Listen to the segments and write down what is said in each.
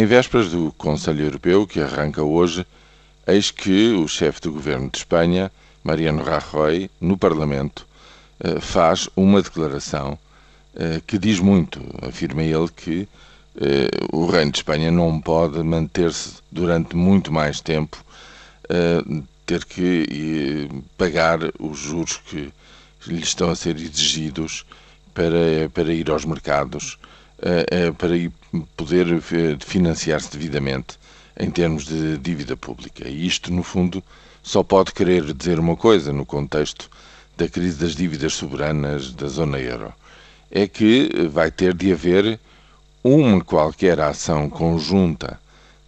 Em vésperas do Conselho Europeu, que arranca hoje, eis que o chefe do governo de Espanha, Mariano Rajoy, no Parlamento, eh, faz uma declaração eh, que diz muito. Afirma ele que eh, o Reino de Espanha não pode manter-se durante muito mais tempo, ter que pagar os juros que lhe estão a ser exigidos para, para ir aos mercados, para ir poder financiar-se devidamente em termos de dívida pública. E isto, no fundo, só pode querer dizer uma coisa no contexto da crise das dívidas soberanas da zona euro. É que vai ter de haver uma qualquer ação conjunta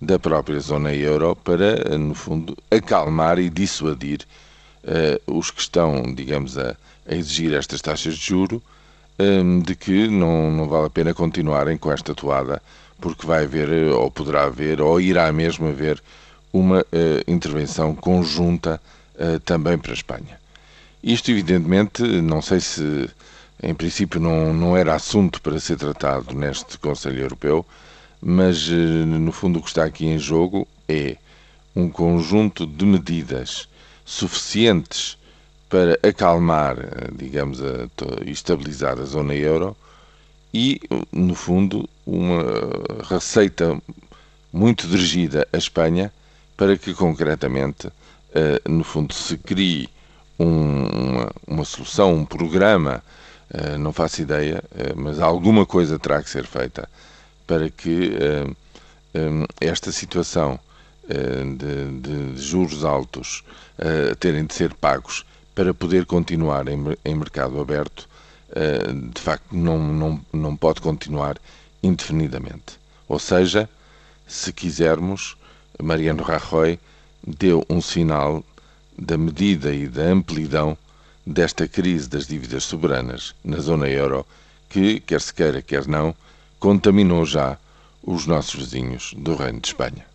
da própria zona euro para, no fundo, acalmar e dissuadir uh, os que estão, digamos, a, a exigir estas taxas de juro Hum, de que não, não vale a pena continuarem com esta toada, porque vai haver, ou poderá haver, ou irá mesmo haver, uma uh, intervenção conjunta uh, também para a Espanha. Isto, evidentemente, não sei se em princípio não, não era assunto para ser tratado neste Conselho Europeu, mas uh, no fundo o que está aqui em jogo é um conjunto de medidas suficientes para acalmar, digamos, e estabilizar a zona euro e, no fundo, uma receita muito dirigida à Espanha para que, concretamente, eh, no fundo, se crie uma, uma solução, um programa, eh, não faço ideia, eh, mas alguma coisa terá que ser feita para que esta situação de, de juros altos terem de ser pagos para poder continuar em, em mercado aberto, uh, de facto não, não, não pode continuar indefinidamente. Ou seja, se quisermos, Mariano Rajoy deu um sinal da medida e da amplidão desta crise das dívidas soberanas na zona euro, que, quer se queira, quer não, contaminou já os nossos vizinhos do Reino de Espanha.